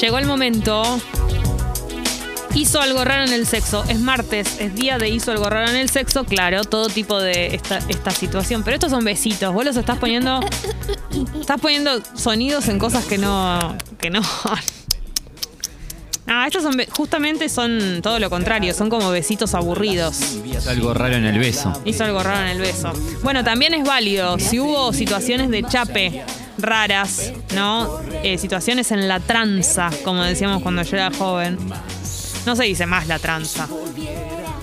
llegó el momento. Hizo algo raro en el sexo. Es martes, es día de hizo algo raro en el sexo. Claro, todo tipo de esta, esta situación. Pero estos son besitos. Vos los estás poniendo. Estás poniendo sonidos en cosas que no. que no. Ah, estos son justamente son todo lo contrario, son como besitos aburridos. Hizo algo raro en el beso. Hizo algo raro en el beso. Bueno, también es válido si hubo situaciones de chape raras, ¿no? Eh, situaciones en la tranza, como decíamos cuando yo era joven. No se dice más la tranza.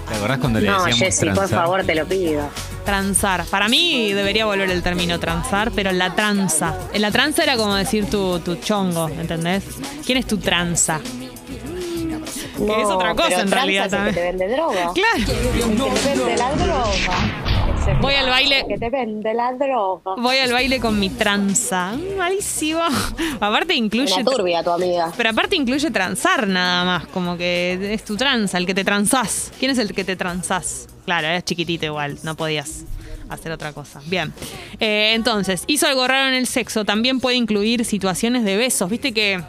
¿Te acordás cuando le No, decíamos Jessy, por favor, te lo pido. Transar. Para mí debería volver el término transar, pero la tranza. En la tranza era como decir tu, tu chongo, ¿entendés? ¿Quién es tu tranza? No, es otra cosa pero en realidad es el que te también. vende droga. Claro. El que te vende la droga. Voy al baile. Que te vende la droga. Voy al baile con mi tranza. Malísimo. Aparte incluye... Una turbia tu amiga. Pero aparte incluye transar nada más, como que es tu tranza, el que te transás. ¿Quién es el que te transás? Claro, eras chiquitito igual, no podías hacer otra cosa. Bien. Eh, entonces, hizo algo raro en el sexo, también puede incluir situaciones de besos. Viste que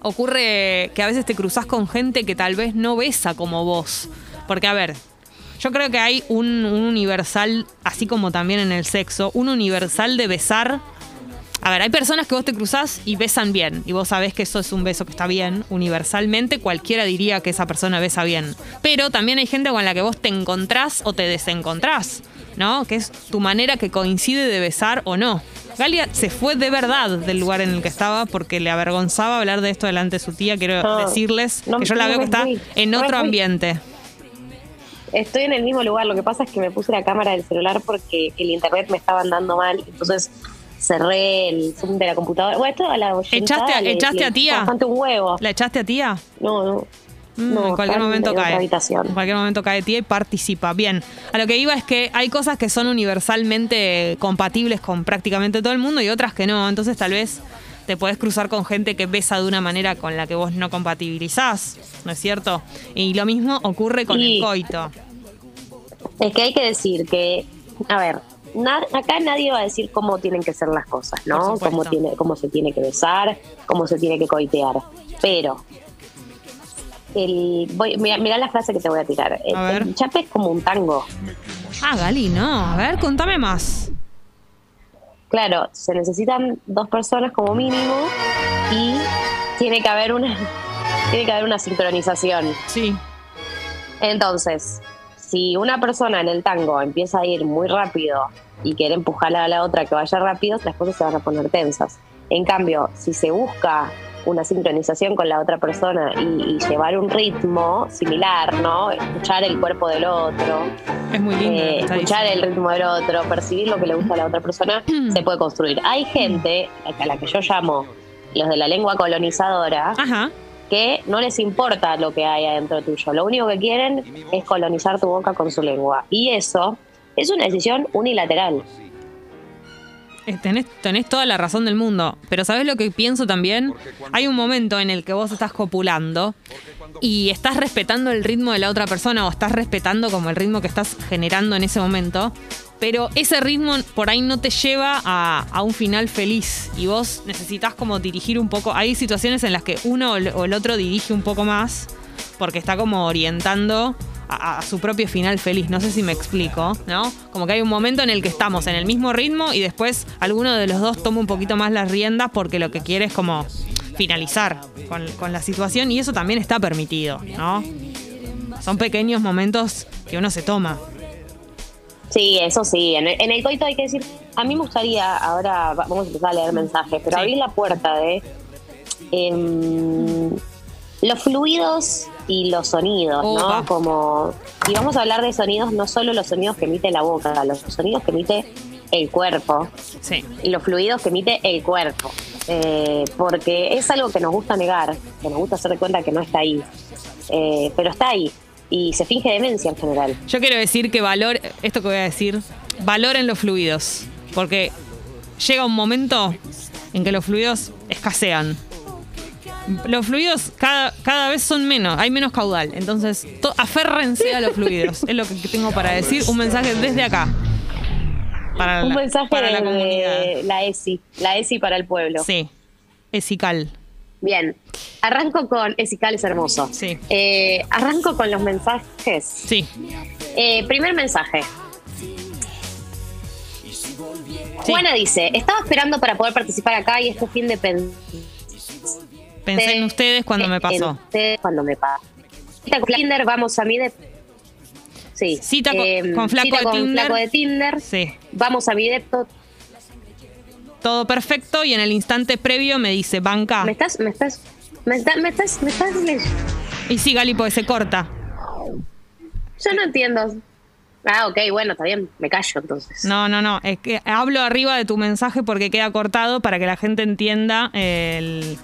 ocurre que a veces te cruzas con gente que tal vez no besa como vos. Porque, a ver, yo creo que hay un, un universal, así como también en el sexo, un universal de besar. A ver, hay personas que vos te cruzás y besan bien. Y vos sabés que eso es un beso que está bien. Universalmente, cualquiera diría que esa persona besa bien. Pero también hay gente con la que vos te encontrás o te desencontrás. ¿No? Que es tu manera que coincide de besar o no. Galia se fue de verdad del lugar en el que estaba porque le avergonzaba hablar de esto delante de su tía. Quiero No, decirles no- que yo la veo que está en otro ambiente. Estoy en el mismo lugar. Lo que pasa es que me puse la cámara del celular porque el internet me estaba andando mal. Entonces cerré el zoom de la computadora. Bueno, esto a la ¿Echaste a- le- echaste le a tía? Bastante un huevo. ¿La echaste a tía? No, no. Mm, No, en cualquier momento en cae. habitación. En cualquier momento cae tía y participa. Bien. A lo que iba es que hay cosas que son universalmente compatibles con prácticamente todo el mundo y otras que no. Entonces tal vez te podés cruzar con gente que besa de una manera con la que vos no compatibilizás, ¿no es cierto? Y lo mismo ocurre con Y- el coito. Es que hay que decir que, a ver, na- acá nadie va a decir cómo tienen que ser las cosas, ¿no? Cómo, tiene, cómo se tiene que besar, cómo se tiene que coitear. Pero, el, voy, mira, mira la frase que te voy a tirar. El, A ver. el chape es como un tango. Ah, Gali, no. A ver, contame más. Claro, se necesitan dos personas como mínimo y tiene que haber una, tiene que haber una sincronización. Sí. Entonces, si una persona en el tango empieza a ir muy rápido y quiere empujar a la otra que vaya rápido, las cosas se van a poner tensas. En cambio, si se busca una sincronización con la otra persona y, y llevar un ritmo similar, ¿no? Escuchar el cuerpo del otro, Es muy lindo. lo eh, escuchar el ritmo del otro, percibir lo que le gusta a la otra persona, se puede construir. Hay gente, a la que yo llamo los de la lengua colonizadora, Ajá. Que no les importa lo que hay adentro tuyo. Lo único que quieren es colonizar tu boca con su lengua. Y eso es una decisión unilateral. Eh, Tenés, tenés toda la razón del mundo, pero ¿sabés lo que pienso también? Hay un momento en el que vos estás copulando y estás respetando el ritmo de la otra persona o estás respetando como el ritmo que estás generando en ese momento, pero ese ritmo por ahí no te lleva a, a un final feliz y vos necesitas como dirigir un poco. Hay situaciones en las que uno o el otro dirige un poco más porque está como orientando a, a su propio final feliz. No sé si me explico, ¿no? Como que hay un momento en el que estamos en el mismo ritmo y después alguno de los dos toma un poquito más las riendas porque lo que quiere es como finalizar con, con la situación y eso también está permitido, ¿no? Son pequeños momentos que uno se toma. Sí, eso sí. En el, en el coito hay que decir, a mí me gustaría, ahora va- vamos a empezar a leer mensajes, pero Sí. abrir la puerta de em, los fluidos y los sonidos. ¿no? Como, y vamos a hablar de sonidos, no solo los sonidos que emite la boca, los sonidos que emite el cuerpo, Sí. y los fluidos que emite el cuerpo. Eh, porque es algo que nos gusta negar, que nos gusta hacer de cuenta que no está ahí. Eh, pero está ahí. Y se finge demencia en general. Yo quiero decir que valor, esto que voy a decir, valoren los fluidos, porque llega un momento en que los fluidos escasean. Los fluidos cada, cada vez son menos, hay menos caudal. Entonces, to- aférrense a los fluidos. Es lo que tengo para decir. Un mensaje desde acá. Para Un la, mensaje para de, la comunidad. de la ESI, la ESI para el pueblo. Sí, esical. Bien, arranco con. Esical es hermoso. Sí. Eh, arranco con los mensajes. Sí. Eh, primer mensaje. Juana dice: Estaba esperando para poder participar acá y este fin de Pensé en ustedes cuando me en pasó. ustedes cuando me pasó. Cita con Tinder, vamos a mi de. Sí. Cita con- Em, con flaco cita de con Tinder. flaco de Tinder. Sí. Vamos a mi depto. Todo perfecto y en el instante previo me dice banca. ¿Me estás, me estás, me estás, me estás, me estás? Y sí, Gali, porque se corta. Yo no entiendo. Ah, ok, bueno, está bien, me callo entonces. No, no, no. Es que hablo arriba de tu mensaje porque queda cortado para que la gente entienda el,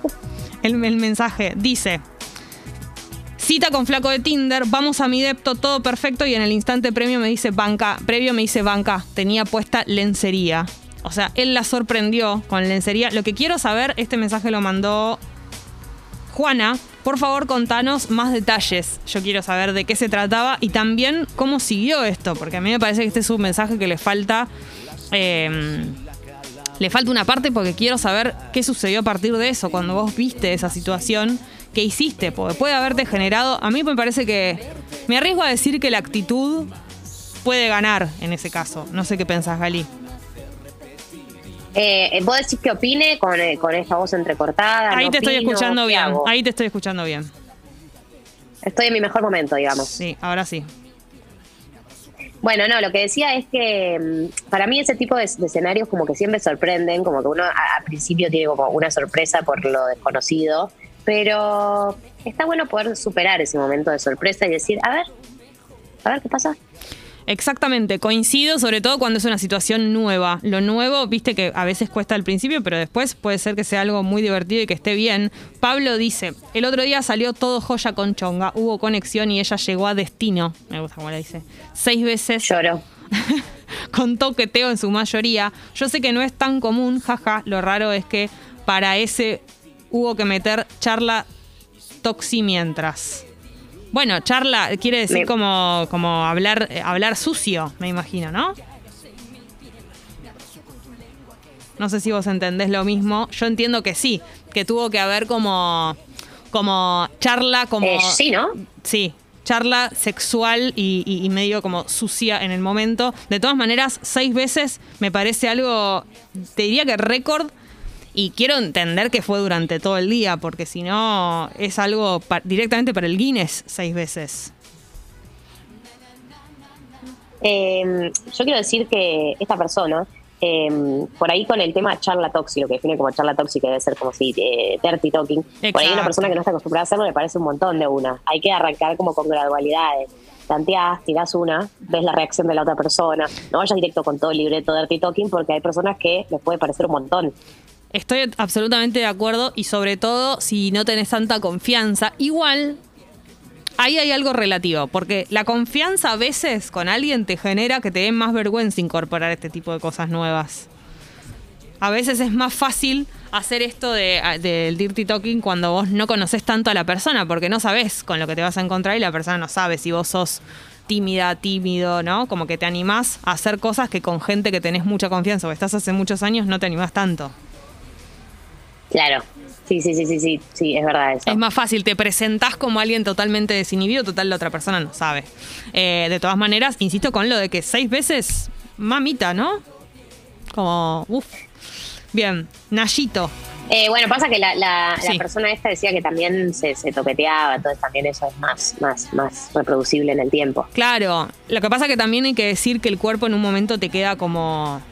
el, mensaje. Dice. Cita con flaco de Tinder, vamos a mi depto, todo perfecto y en el instante premio me dice banca, previo me dice banca, tenía puesta lencería. O sea, él la sorprendió con lencería. Lo que quiero saber, este mensaje lo mandó Juana, por favor contanos más detalles. Yo quiero saber de qué se trataba y también cómo siguió esto, porque a mí me parece que este es un mensaje que le falta... eh, le falta una parte porque quiero saber qué sucedió a partir de eso, cuando vos viste esa situación, qué hiciste, porque puede haberte generado... A mí me parece que... Me arriesgo a decir que la actitud puede ganar en ese caso. No sé qué pensás, Gali. Eh, ¿Vos decís que opine con, eh, con esta voz entrecortada? Ahí ¿No te estoy opino? escuchando ¿Qué bien. hago? Ahí te estoy escuchando bien. Estoy en mi mejor momento, digamos. Sí, ahora sí. Bueno, no, lo que decía es que mm, para mí ese tipo de, de escenarios como que siempre sorprenden, como que uno a- al principio tiene como una sorpresa por lo desconocido, pero está bueno poder superar ese momento de sorpresa y decir, a ver, a ver qué pasa. Exactamente, coincido, sobre todo cuando es una situación nueva. Lo nuevo, viste que a veces cuesta al principio, pero después puede ser que sea algo muy divertido y que esté bien. Pablo dice, el otro día salió todo joya con chonga, hubo conexión y ella llegó a destino, me gusta como le dice, seis veces Lloro. con toqueteo en su mayoría. Yo sé que no es tan común, jaja, lo raro es que para ese hubo que meter charla toxi mientras. Bueno, charla quiere decir Me- como, como hablar, eh, hablar sucio, me imagino, ¿no? No sé si vos entendés lo mismo. Yo entiendo que sí, que tuvo que haber como, como charla, como... Eh, sí, ¿no? Sí, charla sexual y, y- y medio como sucia en el momento. De todas maneras, seis veces me parece algo, te diría que récord. Y quiero entender que fue durante todo el día, porque si no es algo pa- directamente para el Guinness seis veces. Eh, yo quiero decir que esta persona, eh, por ahí con el tema charla tóxica, lo que define como charla tóxica debe ser como si eh, dirty talking, por ahí una persona que no está acostumbrada a hacerlo le parece un montón de una. Hay que arrancar como con gradualidades. Tanteás, tirás una, ves la reacción de la otra persona. No vayas directo con todo el libreto dirty talking porque hay personas que les puede parecer un montón. Estoy absolutamente de acuerdo y sobre todo si no tenés tanta confianza. Igual, ahí hay algo relativo, porque la confianza a veces con alguien te genera que te dé más vergüenza incorporar este tipo de cosas nuevas. A veces es más fácil hacer esto de, del dirty talking cuando vos no conoces tanto a la persona, porque no sabés con lo que te vas a encontrar y la persona no sabe si vos sos tímida, tímido, ¿no? Como que te animás a hacer cosas que con gente que tenés mucha confianza o estás hace muchos años no te animás tanto. Claro. Sí, sí, sí, sí, sí, sí, es verdad eso. Es más fácil, te presentás como alguien totalmente desinhibido, total la otra persona no sabe. Eh, de todas maneras, insisto con lo de que seis veces, mamita, ¿no? Como, uff. Bien, Nayito. Eh, bueno, pasa que la, la, persona esta decía que también se, se toqueteaba, entonces también eso es más, más, más reproducible en el tiempo. Claro, lo que pasa que también hay que decir que el cuerpo en un momento te queda como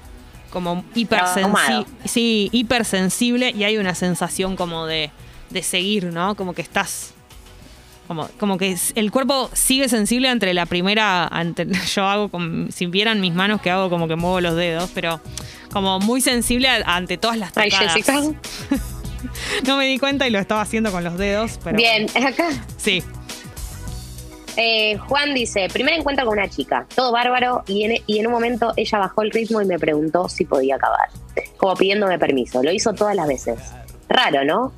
como hipersensible, sí, hipersensible y hay una sensación como de, de seguir, ¿no? Como que estás como, como que es- el cuerpo sigue sensible entre la primera, ante- yo hago como, si vieran mis manos que hago como que muevo los dedos, pero como muy sensible ante todas las tocadas. Jessica. No me di cuenta y lo estaba haciendo con los dedos, pero Bien, acá. sí. Eh, Juan dice, primer encuentro con una chica, todo bárbaro, y en, y en un momento ella bajó el ritmo y me preguntó si podía acabar, como pidiéndome permiso. Lo hizo todas las veces. Raro, ¿no?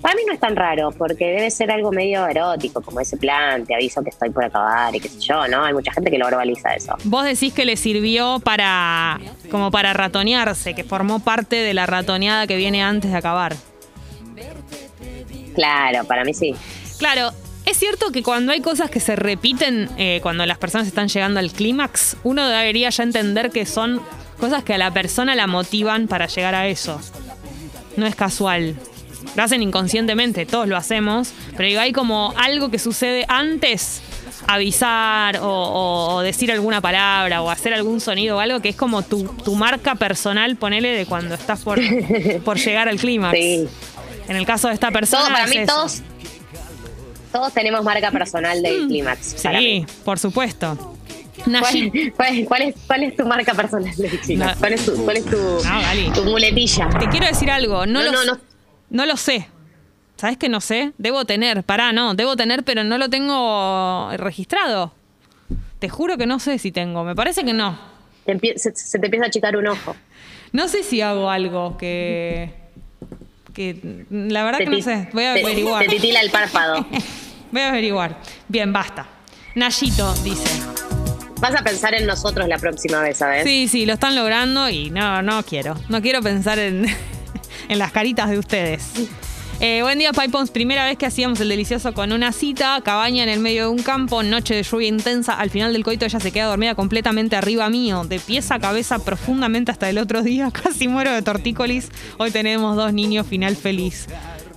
Para mí no es tan raro, porque debe ser algo medio erótico, como ese plan, te aviso que estoy por acabar y qué sé yo, ¿no? Hay mucha gente que lo verbaliza eso. Vos decís que le sirvió para como para ratonearse, que formó parte de la ratoneada que viene antes de acabar. Claro, para mí sí. Claro, es cierto que cuando hay cosas que se repiten, eh, cuando las personas están llegando al clímax, uno debería ya entender que son cosas que a la persona la motivan para llegar a eso. No es casual. Lo hacen inconscientemente, todos lo hacemos, pero digo, hay como algo que sucede antes avisar o, o decir alguna palabra o hacer algún sonido o algo que es como tu, tu marca personal, ponele, de cuando estás por, por llegar al clímax. Sí. En el caso de esta persona. Todo, para es mí eso. todos, todos tenemos marca personal del clímax. para mí. Sí, por supuesto. ¿Cuál, Nayi, cuál- cuál es, ¿Cuál es tu marca personal del clímax? ¿Cuál es tu, cuál es tu, No, Gali. tu muletilla? te quiero decir algo. No, No, lo, no, no. lo sé. ¿Sabes que no sé? Debo tener. Pará, no. Debo tener, pero no lo tengo registrado. Te juro que no sé si tengo. Me parece que no. Se, se te empieza a achicar un ojo. No sé si hago algo que. Que la verdad Te que no sé. Voy a te- averiguar. Te titila el párpado. Voy a averiguar. Bien, basta. Nayito dice. Vas a pensar en nosotros la próxima vez, ¿sabes? Sí, sí, lo están logrando y no, no quiero. No quiero pensar en, en las caritas de ustedes. Eh, buen día, Pipons. Primera vez que hacíamos el delicioso con una cita, cabaña en el medio de un campo, noche de lluvia intensa. Al final del coito ella se queda dormida completamente arriba mío, de pies a cabeza profundamente hasta el otro día. Casi muero de tortícolis. Hoy tenemos dos niños, final feliz.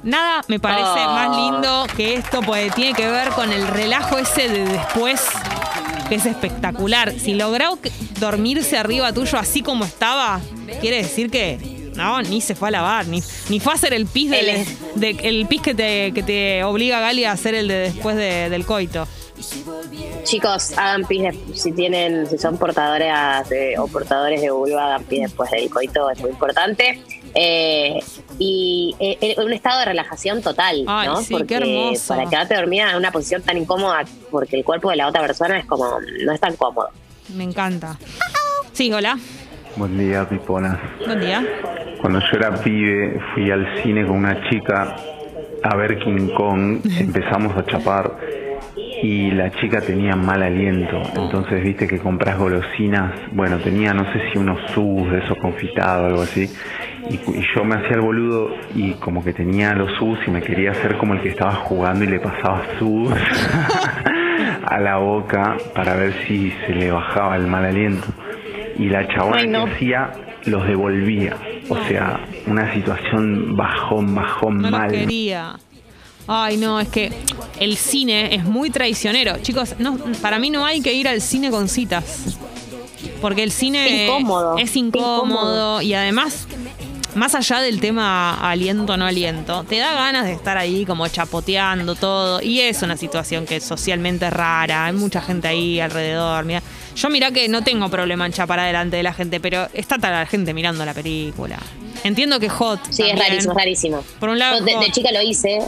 Nada me parece Oh. más lindo que esto, porque tiene que ver con el relajo ese de después que es espectacular. Si logró dormirse arriba tuyo así como estaba, quiere decir que no, ni se fue a lavar, ni, ni fue a hacer el pis, del- de, el pis que te, que te obliga Gali a hacer el de después de- del coito. Chicos, hagan pis de- si tienen, si son portadoras de- o portadores de vulva, hagan pis después del coito, es muy importante. Eh, y eh, en un estado de relajación total, Ay, ¿no? sí, qué hermoso. para quedarte dormida en una posición tan incómoda, porque el cuerpo de la otra persona es como, no es tan cómodo. Me encanta. Sí, hola. Buen día, Piponas. Buen día. Cuando yo era pibe, fui al cine con una chica a ver King Kong. Empezamos a chapar y la chica tenía mal aliento. Entonces, viste que compras golosinas. Bueno, tenía, no sé si unos subs de esos confitados o algo así. Y, y yo me hacía el boludo y como que tenía los subs y me quería hacer como el que estaba jugando y le pasaba subs a la boca para ver si se le bajaba el mal aliento. Y la chabona Ay, no. que hacía los devolvía. O sea, una situación bajón, bajón No mal. lo quería. Ay, no, es que el cine es muy traicionero. Chicos, no, para mí no hay que ir al cine con citas. Porque el cine incómodo, es incómodo incómodo. y además, más allá del tema aliento o no aliento, te da ganas de estar ahí como chapoteando todo. Y es una situación que es socialmente rara. Hay mucha gente ahí alrededor. Mira, yo mirá que no tengo problema en chapar adelante de la gente, pero está toda la gente mirando la película. Entiendo que hot. Sí, es rarísimo, es rarísimo. Por un lado, Yo de, chica lo hice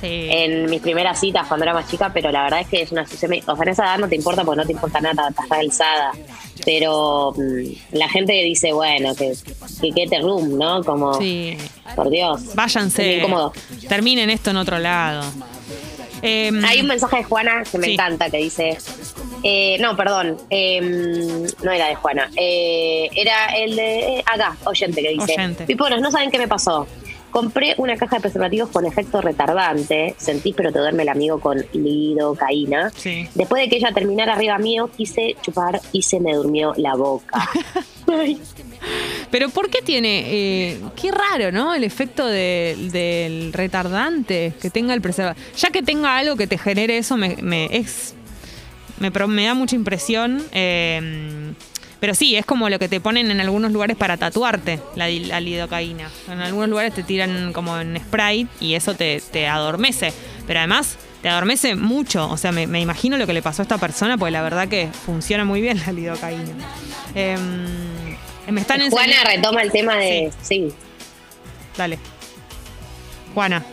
Sí. en mis primeras citas cuando era más chica, pero la verdad es que es una situación. O sea, en esa edad no te importa porque no te importa nada, estás alzada. Pero mm, la gente dice, bueno, que, que quede room, ¿no? Como, Sí. por Dios. Váyanse. Terminen esto en otro lado. Em, Hay un mensaje de Juana que me Sí. encanta que dice. Eh, no, perdón. eh, no era de Juana. eh, era el de. eh, acá, oyente que dice. Oyente. Piponos, no saben qué me pasó. Compré una caja de preservativos con efecto retardante. Sentís, pero te duerme el amigo con lidocaína. Sí. Después de que ella terminara arriba mío, quise chupar y se me durmió la boca. Pero ¿por qué tiene? eh, qué raro, ¿no? El efecto de- del retardante que tenga el preservativo. Ya que tenga algo que te genere eso, me, me- es, me, me da mucha impresión. eh, pero sí, es como lo que te ponen en algunos lugares para tatuarte, la, lidocaína. En algunos lugares te tiran como en Sprite y eso te, te adormece. Pero además te adormece mucho. O sea, me, me imagino lo que le pasó a esta persona, porque la verdad que funciona muy bien la lidocaína. Em, me están Juana enseñando- retoma el tema de. sí. Dale. Juana.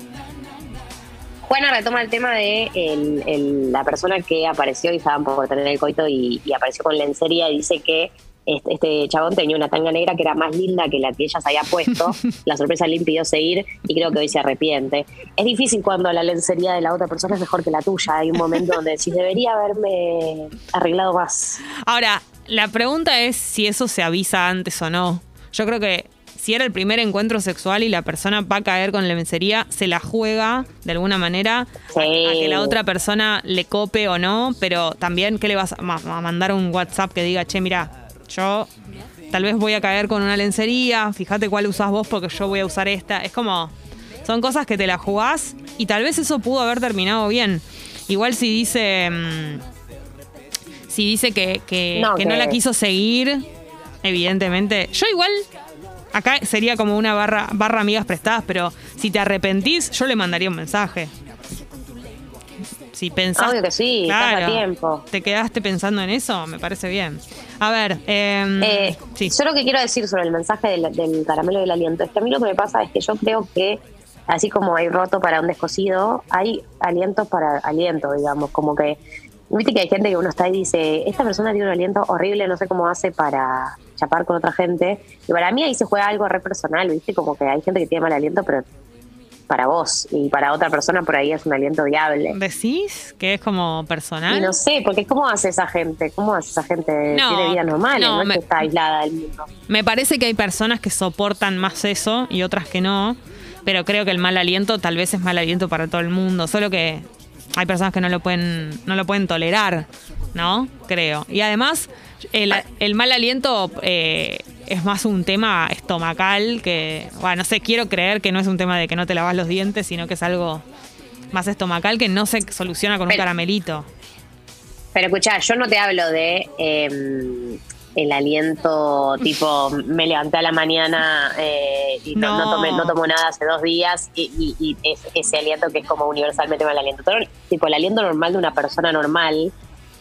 Juana retoma el tema de el- el- la persona que apareció y estaban por tener el coito y, y apareció con lencería y dice que este, este chabón tenía una tanga negra que era más linda que la que ella se había puesto. la sorpresa le impidió seguir y creo que hoy se arrepiente. Es difícil cuando la lencería de la otra persona es mejor que la tuya. Hay un momento donde decís, debería haberme arreglado más. Ahora, la pregunta es si eso se avisa antes o no. Yo creo que si era el primer encuentro sexual y la persona va a caer con lencería, se la juega de alguna manera Sí. a que la otra persona le cope o no, pero también, ¿qué le vas a, ma- a mandar un WhatsApp que diga, che, mira, yo tal vez voy a caer con una lencería, fíjate cuál usás vos porque yo voy a usar esta? Es como, son cosas que te la jugás y tal vez eso pudo haber terminado bien. Igual si dice... mm, si dice que, que, No, que no la quiso seguir, evidentemente. Yo igual, acá sería como una barra, barra amigas prestadas, pero si te arrepentís, yo le mandaría un mensaje. Si pensás, Obvio que sí, estás a tiempo. te quedaste pensando en eso, me parece bien. A ver, em, Eh, sí. Yo lo que quiero decir sobre el mensaje del, del caramelo del aliento es que a mí lo que me pasa es que yo creo que así como hay roto para un descosido, hay alientos para aliento, digamos, como que viste que hay gente que uno está y dice, esta persona tiene un aliento horrible, no sé cómo hace para chapar con otra gente. Y para mí ahí se juega algo re personal, viste, como que hay gente que tiene mal aliento, pero para vos y para otra persona por ahí es un aliento viable. ¿Decís que es como personal? Y no sé, porque ¿cómo hace esa gente? ¿Cómo hace esa gente? No, Tiene vida normal, no, no, es que está aislada del mundo. Me parece que hay personas que soportan más eso y otras que no, pero creo que el mal aliento tal vez es mal aliento para todo el mundo, solo que hay personas que no lo pueden, no lo pueden tolerar, ¿no? Creo. Y además, el, el mal aliento eh, es más un tema estomacal que, bueno, no sé, quiero creer que no es un tema de que no te lavas los dientes, sino que es algo más estomacal que no se soluciona con un caramelito. Pero escuchá, yo no te hablo de eh, el aliento tipo me levanté a la mañana eh, y no, No. no tomé, no tomo nada hace dos días y, y- y es- ese aliento que es como universalmente mal aliento. Todo- tipo el aliento normal de una persona normal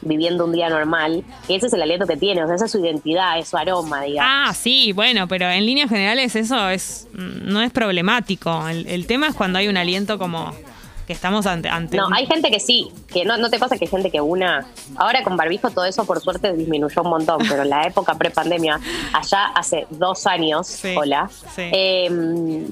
viviendo un día normal, que ese es el aliento que tiene, o sea, esa es su identidad, es su aroma, digamos. Ah, sí, bueno, pero en líneas generales eso es no es problemático. El, el tema es cuando hay un aliento como que estamos ante, ante No, un- hay gente que sí, que no, no te pasa que hay gente que una. Ahora con barbijo todo eso por suerte disminuyó un montón, pero en la época pre-pandemia, allá hace dos años, Sí, hola, sí. eh,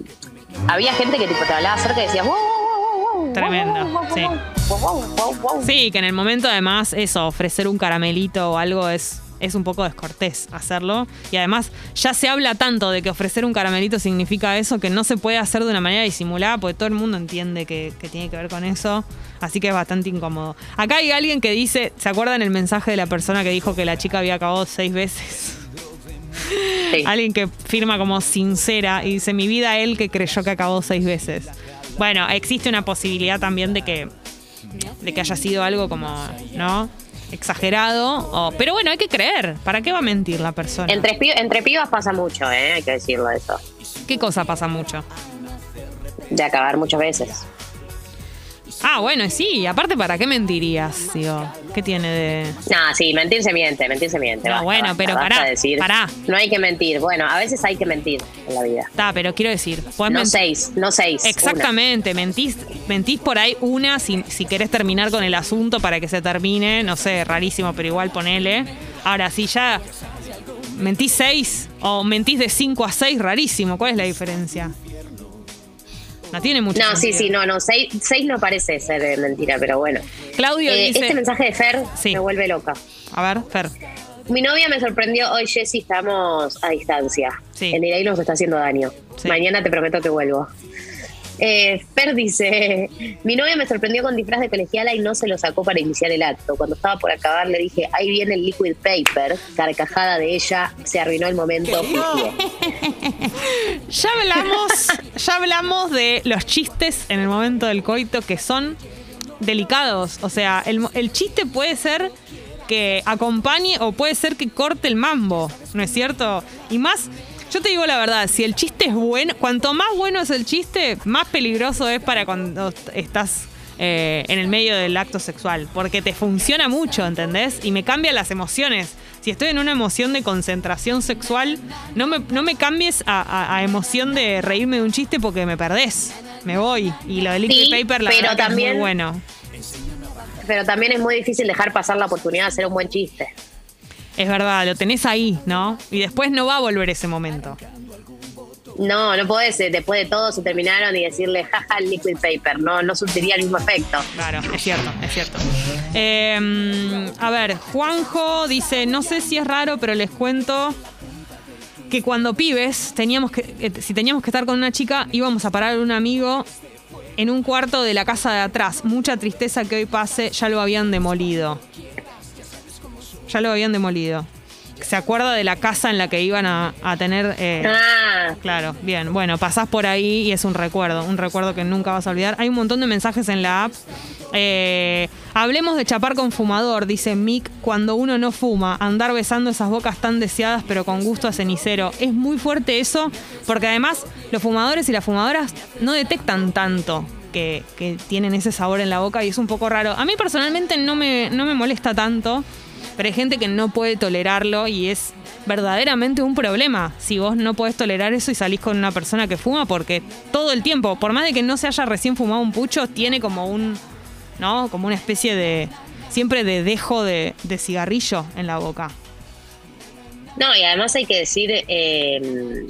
había gente que tipo te hablaba cerca y decías, wow, wow, wow, wow, Tremendo, wow, wow, sí. wow, wow, wow, wow". Sí, que en el momento además eso, ofrecer un caramelito o algo es, es un poco descortés hacerlo. Y además ya se habla tanto de que ofrecer un caramelito significa eso que no se puede hacer de una manera disimulada porque todo el mundo entiende que, que tiene que ver con eso. Así que es bastante incómodo. Acá hay alguien que dice, ¿se acuerdan el mensaje de la persona que dijo que la chica había acabado seis veces? Sí. Alguien que firma como sincera y dice, mi vida él que creyó que acabó seis veces. Bueno, existe una posibilidad también de que, de que haya sido algo como, ¿no? Exagerado. o- pero bueno, hay que creer. ¿Para qué va a mentir la persona? Entre, entre pibas pasa mucho, ¿eh? hay que decirlo eso, ¿Qué cosa pasa mucho? de acabar muchas veces. Ah, bueno, sí. Aparte, ¿para qué mentirías? Digo, ¿qué tiene de...? No, sí, mentir se miente, mentir se miente. No, basta, bueno, basta, pero basta pará, de decir. pará. No hay que mentir. Bueno, a veces hay que mentir en la vida. Está, pero quiero decir, No mentir- seis, no seis. Exactamente, mentís, mentís por ahí una si, si querés terminar con el asunto para que se termine, no sé, rarísimo, pero igual ponele. Ahora, si ya mentís seis o mentís de cinco a seis, rarísimo, ¿cuál es la diferencia? No tiene mucho No, sí, sentido. sí, no, no. Seis, seis no parece ser eh, mentira, pero bueno. Claudio Eh, dice... este mensaje de Fer Sí. me vuelve loca. A ver, Fer. Mi novia me sorprendió hoy, Jessy, estamos a distancia. Sí. El ir ahí nos está haciendo daño. Sí. Mañana te prometo que vuelvo. Eh, Fer dice, mi novia me sorprendió con disfraz de colegiala y no se lo sacó para iniciar el acto. Cuando estaba por acabar le dije, ahí viene el liquid paper. Carcajada de ella, se arruinó el momento. Ya hablamos, ya hablamos de los chistes en el momento del coito que son delicados. O sea, el, el chiste puede ser que acompañe o puede ser que corte el mambo, ¿no es cierto? Y más, yo te digo la verdad, si el chiste es bueno, cuanto más bueno es el chiste, más peligroso es para cuando estás eh, en el medio del acto sexual, porque te funciona mucho, ¿entendés? Y me cambia las emociones. Si estoy en una emoción de concentración sexual, no me, no me cambies a, a- a emoción de reírme de un chiste porque me perdés. Me voy. Y lo de Liquid Sí, Paper, la pero verdad que es también- muy bueno. Pero también es muy difícil dejar pasar la oportunidad de hacer un buen chiste. Es verdad, lo tenés ahí, ¿no? Y después no va a volver ese momento. No, no podés, eh, después de todo se terminaron y decirle, jaja, el liquid paper. No, no surtiría el mismo efecto. Claro, es cierto, es cierto. Eh, a ver, Juanjo dice, no sé si es raro, pero les cuento que cuando pibes, teníamos que, eh, si teníamos que estar con una chica, íbamos a parar un amigo en un cuarto de la casa de atrás. Mucha tristeza que hoy pase, ya lo habían demolido. Ya lo habían demolido. ¿Se acuerda de la casa en la que iban a, a tener... eh, Ah, Claro, bien. Bueno, pasás por ahí y es un recuerdo, un recuerdo que nunca vas a olvidar. Hay un montón de mensajes en la app. Eh, hablemos de chapar con fumador, dice Mick, cuando uno no fuma, andar besando esas bocas tan deseadas pero con gusto a cenicero. Es muy fuerte eso, porque además los fumadores y las fumadoras no detectan tanto. Que, que tienen ese sabor en la boca y es un poco raro. A mí personalmente no me, no me molesta tanto, pero hay gente que no puede tolerarlo y es verdaderamente un problema si vos no podés tolerar eso y salís con una persona que fuma porque todo el tiempo, por más de que no se haya recién fumado un pucho, tiene como un, ¿no? Como una especie de, siempre de dejo de, de cigarrillo en la boca. no, y además hay que decir eh,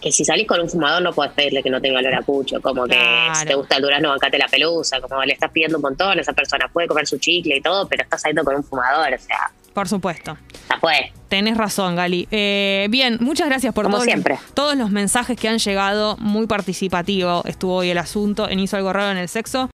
que si salís con un fumador no podés pedirle que no tenga olor a pucho, como que Claro. si te gusta el durazno, bancate la pelusa, como le estás pidiendo un montón, esa persona puede comer su chicle y todo, pero estás saliendo con un fumador, o sea, Por supuesto. fue. Tenés razón, Gali. Eh, bien, muchas gracias por Como todos, siempre. todos los mensajes que han llegado. Muy participativo estuvo hoy el asunto en Hizo algo raro en el sexo.